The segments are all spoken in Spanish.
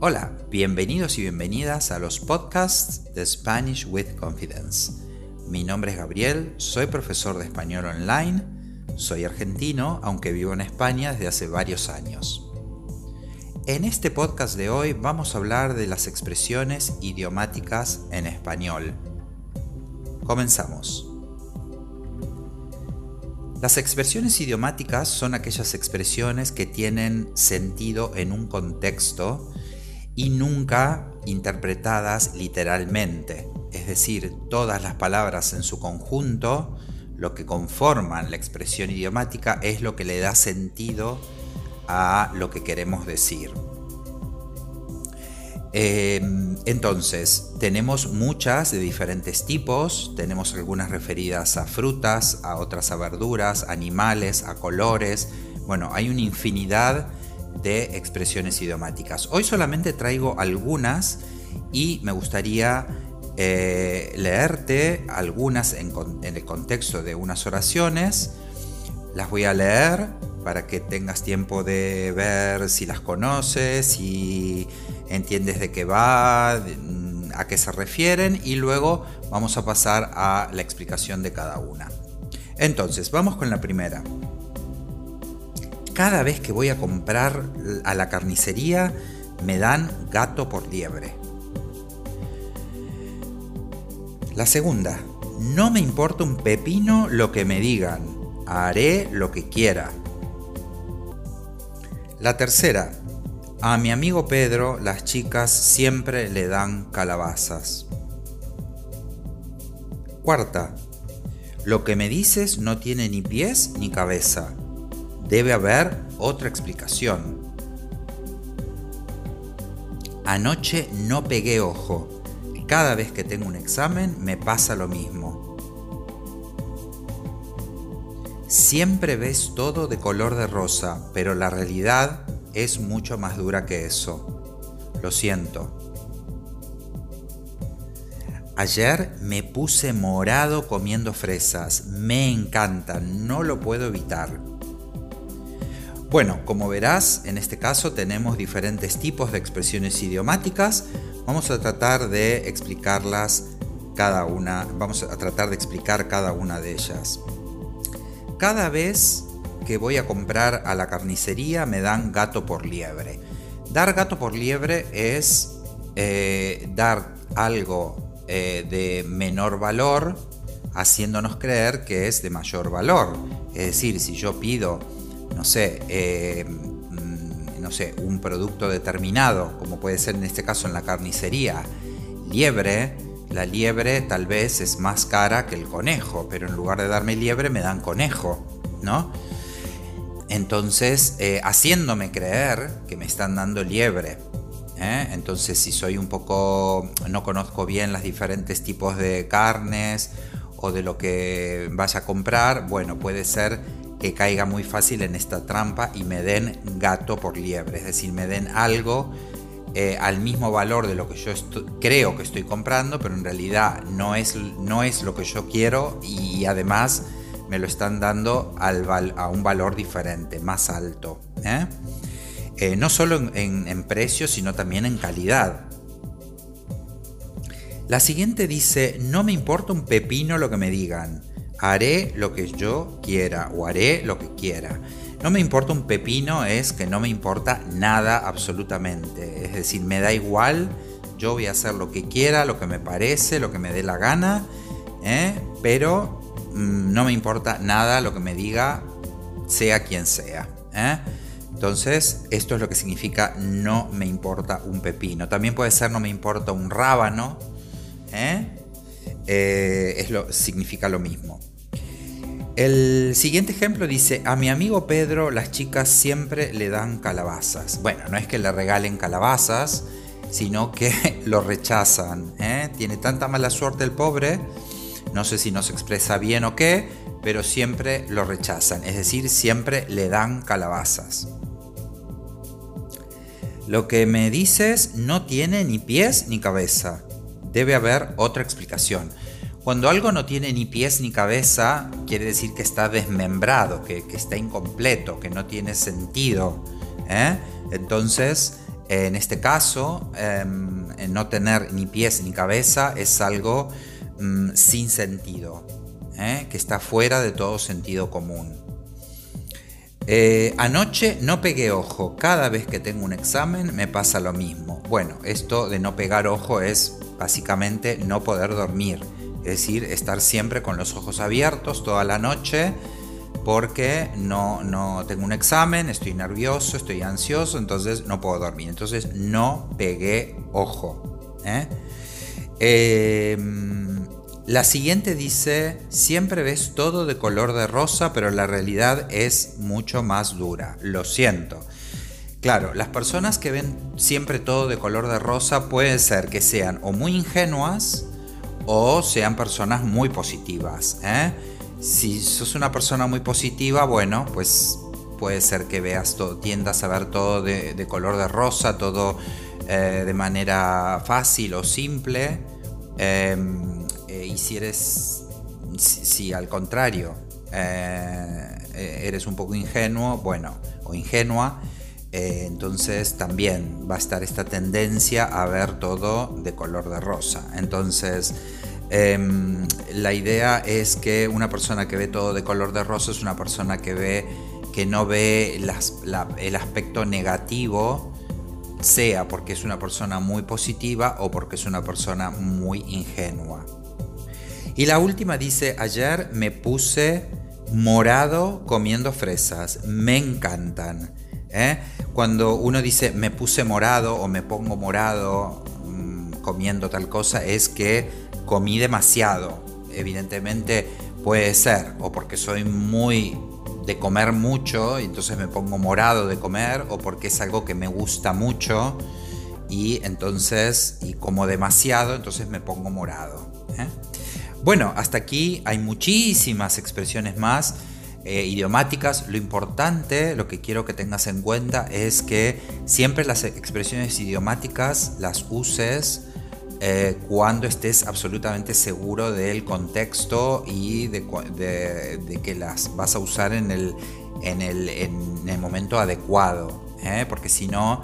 Hola, bienvenidos y bienvenidas a los podcasts de Spanish with Confidence. Mi nombre es Gabriel, soy profesor de español online, soy argentino, aunque vivo en España desde hace varios años. En este podcast de hoy vamos a hablar de las expresiones idiomáticas en español. Comenzamos. Las expresiones idiomáticas son aquellas expresiones que tienen sentido en un contexto y nunca interpretadas literalmente. Es decir, todas las palabras en su conjunto, lo que conforman la expresión idiomática, es lo que le da sentido a lo que queremos decir. Em, entonces, tenemos muchas de diferentes tipos, tenemos algunas referidas a frutas, a otras a verduras, animales, a colores. Bueno, hay una infinidad de expresiones idiomáticas. Hoy solamente traigo algunas y me gustaría eh, leerte algunas en, en el contexto de unas oraciones. Las voy a leer para que tengas tiempo de ver si las conoces, si entiendes de qué va, a qué se refieren y luego vamos a pasar a la explicación de cada una. Entonces, vamos con la primera. Cada vez que voy a comprar a la carnicería me dan gato por liebre. La segunda, no me importa un pepino lo que me digan, haré lo que quiera. La tercera, a mi amigo Pedro las chicas siempre le dan calabazas. Cuarta, lo que me dices no tiene ni pies ni cabeza. Debe haber otra explicación. Anoche no pegué ojo. Cada vez que tengo un examen me pasa lo mismo. Siempre ves todo de color de rosa, pero la realidad es mucho más dura que eso. Lo siento. Ayer me puse morado comiendo fresas. Me encantan, no lo puedo evitar. Bueno, como verás, en este caso tenemos diferentes tipos de expresiones idiomáticas. Vamos a tratar de explicarlas cada una, vamos a tratar de explicar cada una de ellas. Cada vez que voy a comprar a la carnicería me dan gato por liebre. Dar gato por liebre es eh, dar algo eh, de menor valor haciéndonos creer que es de mayor valor. Es decir, si yo pido, no sé, eh, mm, no sé, un producto determinado, como puede ser en este caso en la carnicería, liebre, la liebre tal vez es más cara que el conejo, pero en lugar de darme liebre me dan conejo, ¿no? Entonces, eh, haciéndome creer que me están dando liebre. ¿eh? Entonces, si soy un poco, no conozco bien los diferentes tipos de carnes o de lo que vaya a comprar, bueno, puede ser que caiga muy fácil en esta trampa y me den gato por liebre, es decir, me den algo eh, al mismo valor de lo que yo creo que estoy comprando, pero en realidad no es, no es lo que yo quiero y además me lo están dando a un valor diferente, más alto. ¿eh? Eh, no solo en, en precio, sino también en calidad. La siguiente dice, no me importa un pepino lo que me digan, haré lo que yo quiera o haré lo que quiera. No me importa un pepino es que no me importa nada absolutamente. Es decir, me da igual, yo voy a hacer lo que quiera, lo que me parece, lo que me dé la gana, ¿eh? pero Mm, no me importa nada lo que me diga, sea quien sea. ¿eh? Entonces, esto es lo que significa no me importa un pepino. También puede ser no me importa un rábano. ¿eh? Es lo, significa lo mismo. El siguiente ejemplo dice, a mi amigo Pedro las chicas siempre le dan calabazas. Bueno, no es que le regalen calabazas, sino que lo rechazan. Tiene tanta mala suerte el pobre no sé si no se expresa bien o qué, pero siempre lo rechazan, es decir, siempre le dan calabazas. Lo que me dices no tiene ni pies ni cabeza. Debe haber otra explicación. Cuando algo no tiene ni pies ni cabeza, quiere decir que está desmembrado, que, está incompleto, que no tiene sentido. ¿eh? Entonces, En este caso, em, no tener ni pies ni cabeza es algo mm, sin sentido, ¿eh? que está fuera de todo sentido común. Eh, anoche no pegué ojo, cada vez que tengo un examen me pasa lo mismo. Bueno, esto de no pegar ojo es básicamente no poder dormir, es decir, estar siempre con los ojos abiertos toda la noche porque no, no tengo un examen, estoy nervioso, estoy ansioso, entonces no puedo dormir. Entonces no pegué ojo. ¿eh? Em, la siguiente dice, siempre ves todo de color de rosa, pero la realidad es mucho más dura. Lo siento. Claro, las personas que ven siempre todo de color de rosa puede ser que sean o muy ingenuas o sean personas muy positivas. ¿eh? Si sos una persona muy positiva, bueno, pues puede ser que veas todo, tiendas a ver todo de, color de rosa, todo eh, de manera fácil o simple. Em, eh, y si eres, si, al contrario, eres un poco ingenuo, bueno, o ingenua, entonces también va a estar esta tendencia a ver todo de color de rosa. Entonces, Em, la idea es que una persona que ve todo de color de rosa es una persona que ve que no ve el aspecto negativo, sea porque es una persona muy positiva o porque es una persona muy ingenua. Y la última dice, ayer me puse morado comiendo fresas, me encantan. ¿eh? Cuando uno dice me puse morado o me pongo morado mm, comiendo tal cosa, es que comí demasiado. Evidentemente puede ser, o porque soy muy de comer mucho y entonces me pongo morado de comer, o porque es algo que me gusta mucho y entonces, y como demasiado, entonces me pongo morado. ¿eh? Bueno, hasta aquí hay muchísimas expresiones más. Eh, idiomáticas, lo importante, lo que quiero que tengas en cuenta es que siempre las expresiones idiomáticas las uses eh, cuando estés absolutamente seguro del contexto y de, que las vas a usar en el, en el, momento adecuado. ¿eh? Porque si no,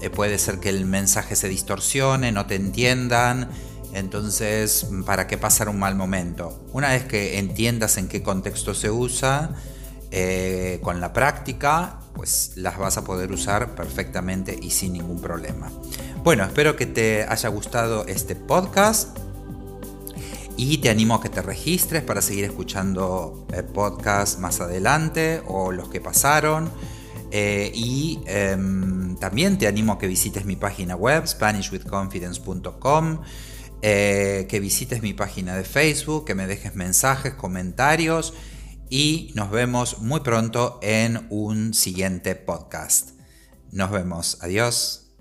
eh, puede ser que el mensaje se distorsione, no te entiendan. Entonces, ¿para qué pasar un mal momento? Una vez que entiendas en qué contexto se usa, con la práctica, pues las vas a poder usar perfectamente y sin ningún problema. Bueno, espero que te haya gustado este podcast y te animo a que te registres para seguir escuchando eh, podcasts más adelante o los que pasaron. Eh, y em, también te animo a que visites mi página web, SpanishWithConfidence.com, eh, que visites mi página de Facebook, que me dejes mensajes, comentarios y nos vemos muy pronto en un siguiente podcast. Nos vemos. Adiós.